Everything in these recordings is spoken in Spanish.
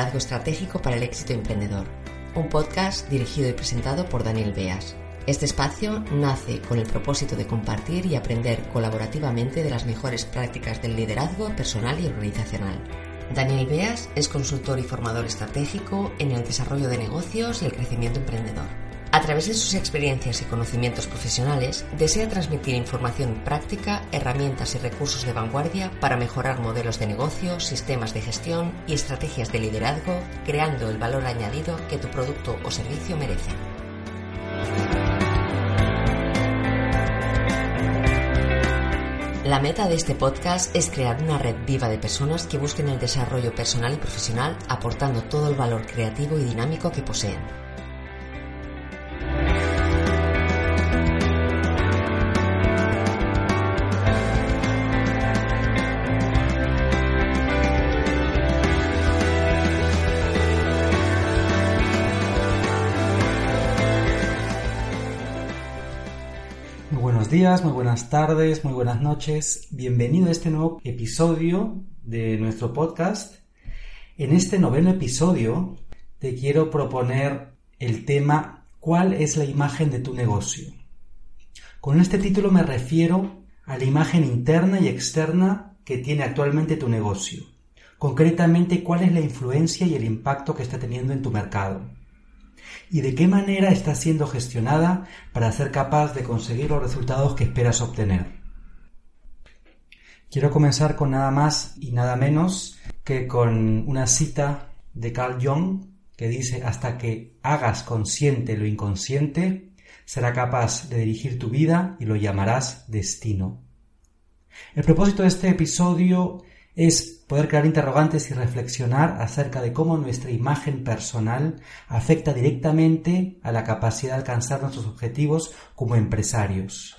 Liderazgo Estratégico para el Éxito Emprendedor, un podcast dirigido y presentado por Daniel Beas. Este espacio nace con el propósito de compartir y aprender colaborativamente de las mejores prácticas del liderazgo personal y organizacional. Daniel Beas es consultor y formador estratégico en el desarrollo de negocios y el crecimiento emprendedor. A través de sus experiencias y conocimientos profesionales, desea transmitir información práctica, herramientas y recursos de vanguardia para mejorar modelos de negocio, sistemas de gestión y estrategias de liderazgo, creando el valor añadido que tu producto o servicio merece. La meta de este podcast es crear una red viva de personas que busquen el desarrollo personal y profesional aportando todo el valor creativo y dinámico que poseen. Buenos días, muy buenas tardes, muy buenas noches. Bienvenido a este nuevo episodio de nuestro podcast. En este noveno episodio te quiero proponer el tema ¿Cuál es la imagen de tu negocio? Con este título me refiero a la imagen interna y externa que tiene actualmente tu negocio. Concretamente, cuál es la influencia y el impacto que está teniendo en tu mercado y de qué manera está siendo gestionada para ser capaz de conseguir los resultados que esperas obtener. Quiero comenzar con nada más y nada menos que con una cita de Carl Jung que dice hasta que hagas consciente lo inconsciente, será capaz de dirigir tu vida y lo llamarás destino. El propósito de este episodio es poder crear interrogantes y reflexionar acerca de cómo nuestra imagen personal afecta directamente a la capacidad de alcanzar nuestros objetivos como empresarios.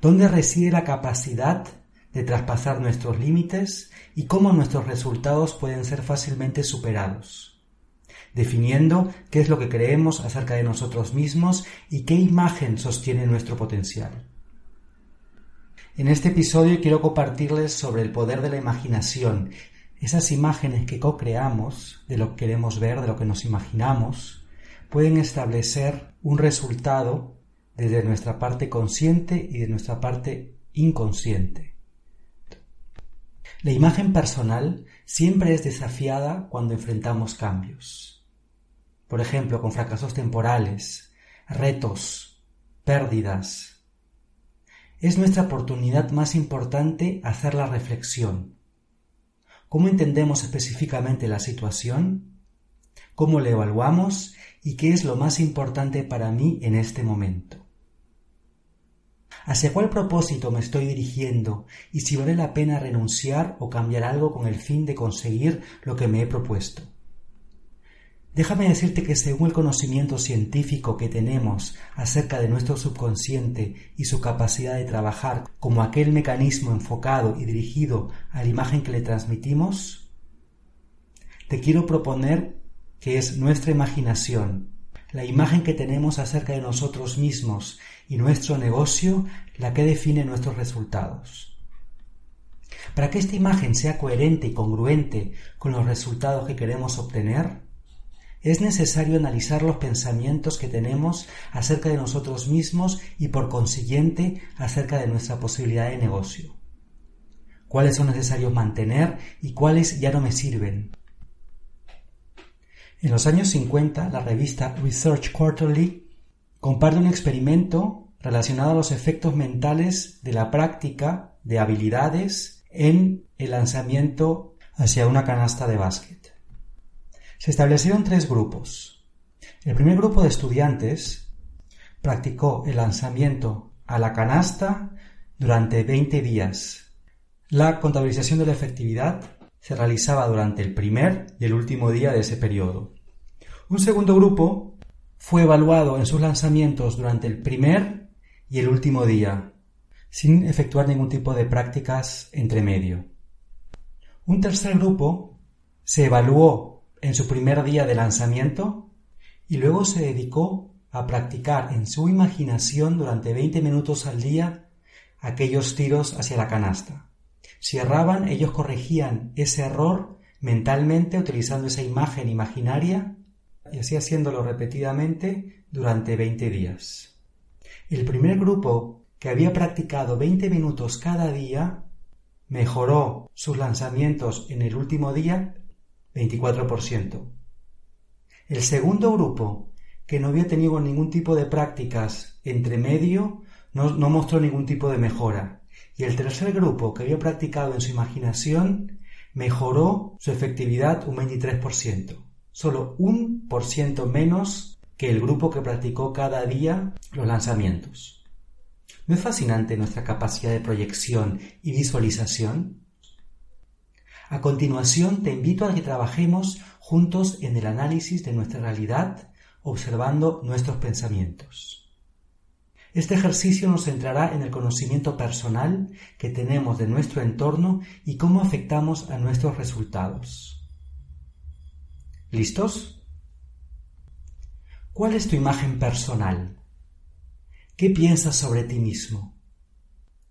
¿Dónde reside la capacidad de traspasar nuestros límites y cómo nuestros resultados pueden ser fácilmente superados? definiendo qué es lo que creemos acerca de nosotros mismos y qué imagen sostiene nuestro potencial. En este episodio quiero compartirles sobre el poder de la imaginación, esas imágenes que co-creamos de lo que queremos ver, de lo que nos imaginamos, pueden establecer un resultado desde nuestra parte consciente y de nuestra parte inconsciente. La imagen personal siempre es desafiada cuando enfrentamos cambios. Por ejemplo, con fracasos temporales, retos, pérdidas, es nuestra oportunidad más importante hacer la reflexión. ¿Cómo entendemos específicamente la situación? ¿Cómo la evaluamos? ¿Y qué es lo más importante para mí en este momento? ¿Hacia cuál propósito me estoy dirigiendo y si vale la pena renunciar o cambiar algo con el fin de conseguir lo que me he propuesto? Déjame decirte que según el conocimiento científico que tenemos acerca de nuestro subconsciente y su capacidad de trabajar como aquel mecanismo enfocado y dirigido a la imagen que le transmitimos, te quiero proponer que es nuestra imaginación, la imagen que tenemos acerca de nosotros mismos y nuestro negocio la que define nuestros resultados. Para que esta imagen sea coherente y congruente con los resultados que queremos obtener, es necesario analizar los pensamientos que tenemos acerca de nosotros mismos y por consiguiente acerca de nuestra posibilidad de negocio. ¿Cuáles son necesarios mantener y cuáles ya no me sirven? En los años 50, la revista Research Quarterly comparte un experimento relacionado a los efectos mentales de la práctica de habilidades en el lanzamiento hacia una canasta de básquet. Se establecieron tres grupos. El primer grupo de estudiantes practicó el lanzamiento a la canasta durante 20 días. La contabilización de la efectividad se realizaba durante el primer y el último día de ese periodo. Un segundo grupo fue evaluado en sus lanzamientos durante el primer y el último día, sin efectuar ningún tipo de prácticas entre medio. Un tercer grupo se evaluó en su primer día de lanzamiento y luego se dedicó a practicar en su imaginación durante 20 minutos al día aquellos tiros hacia la canasta. Si erraban, ellos corregían ese error mentalmente utilizando esa imagen imaginaria y así haciéndolo repetidamente durante 20 días. El primer grupo, que había practicado 20 minutos cada día, mejoró sus lanzamientos en el último día 24%. El segundo grupo, que no había tenido ningún tipo de prácticas entre medio, no, mostró ningún tipo de mejora. Y el tercer grupo, que había practicado en su imaginación, mejoró su efectividad un 23%, solo un por ciento menos que el grupo que practicó cada día los lanzamientos. ¿No es fascinante nuestra capacidad de proyección y visualización? A continuación te invito a que trabajemos juntos en el análisis de nuestra realidad observando nuestros pensamientos. Este ejercicio nos centrará en el conocimiento personal que tenemos de nuestro entorno y cómo afectamos a nuestros resultados. ¿Listos? ¿Cuál es tu imagen personal? ¿Qué piensas sobre ti mismo?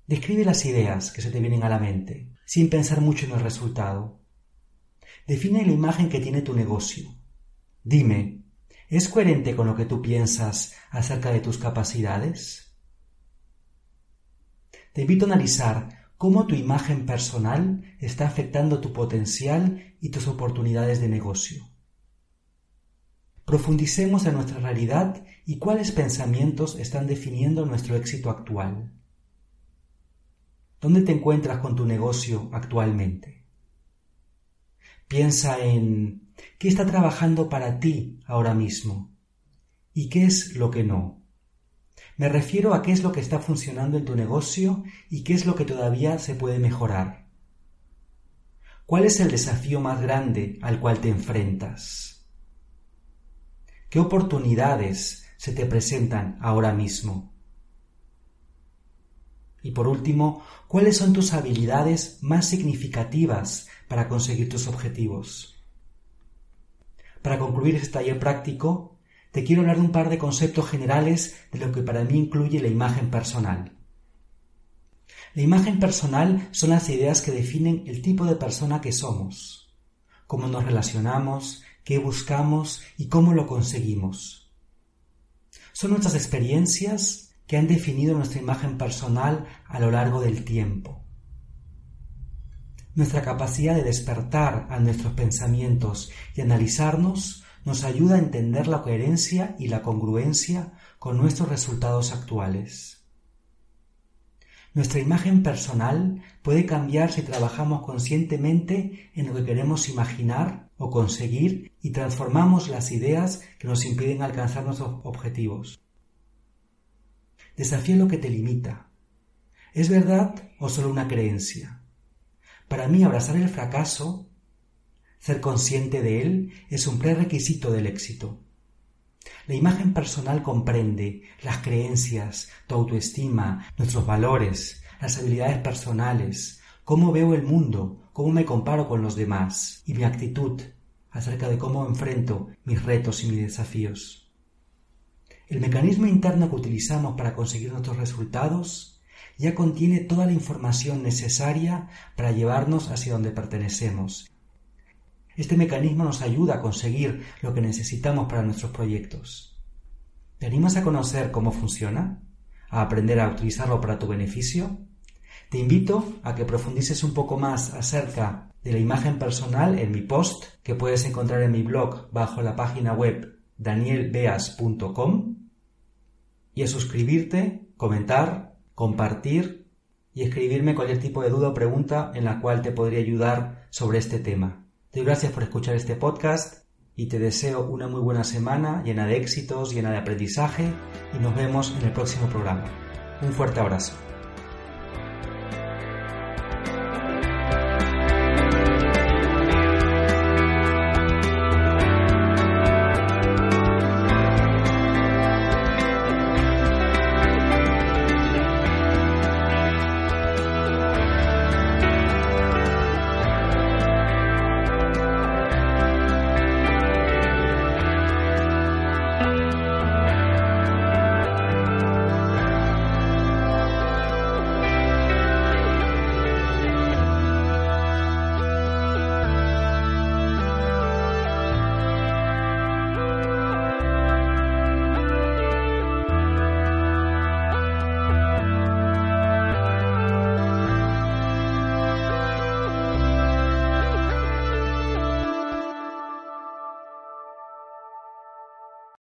Describe las ideas que se te vienen a la mente, sin pensar mucho en el resultado. Define la imagen que tiene tu negocio. Dime, ¿es coherente con lo que tú piensas acerca de tus capacidades? Te invito a analizar cómo tu imagen personal está afectando tu potencial y tus oportunidades de negocio. Profundicemos en nuestra realidad y cuáles pensamientos están definiendo nuestro éxito actual. ¿Dónde te encuentras con tu negocio actualmente? Piensa en qué está trabajando para ti ahora mismo y qué es lo que no. Me refiero a qué es lo que está funcionando en tu negocio y qué es lo que todavía se puede mejorar. ¿Cuál es el desafío más grande al cual te enfrentas? ¿Qué oportunidades se te presentan ahora mismo? Y por último, ¿cuáles son tus habilidades más significativas para conseguir tus objetivos? Para concluir este taller práctico, te quiero hablar de un par de conceptos generales de lo que para mí incluye la imagen personal. La imagen personal son las ideas que definen el tipo de persona que somos, cómo nos relacionamos, qué buscamos y cómo lo conseguimos. Son nuestras experiencias que han definido nuestra imagen personal a lo largo del tiempo. Nuestra capacidad de despertar a nuestros pensamientos y analizarnos nos ayuda a entender la coherencia y la congruencia con nuestros resultados actuales. Nuestra imagen personal puede cambiar si trabajamos conscientemente en lo que queremos imaginar o conseguir y transformamos las ideas que nos impiden alcanzar nuestros objetivos. Desafía lo que te limita. ¿Es verdad o solo una creencia? Para mí abrazar el fracaso, ser consciente de él, es un prerequisito del éxito. La imagen personal comprende las creencias, tu autoestima, nuestros valores, las habilidades personales, cómo veo el mundo, cómo me comparo con los demás y mi actitud acerca de cómo enfrento mis retos y mis desafíos. El mecanismo interno que utilizamos para conseguir nuestros resultados ya contiene toda la información necesaria para llevarnos hacia donde pertenecemos este mecanismo nos ayuda a conseguir lo que necesitamos para nuestros proyectos. ¿Te animas a conocer cómo funciona? ¿A aprender a utilizarlo para tu beneficio? Te invito a que profundices un poco más acerca de la imagen personal en mi post que puedes encontrar en mi blog bajo la página web danielbeas.com y a suscribirte, comentar, compartir y escribirme cualquier tipo de duda o pregunta en la cual te podría ayudar sobre este tema. Te doy gracias por escuchar este podcast y te deseo una muy buena semana llena de éxitos, llena de aprendizaje y nos vemos en el próximo programa. Un fuerte abrazo.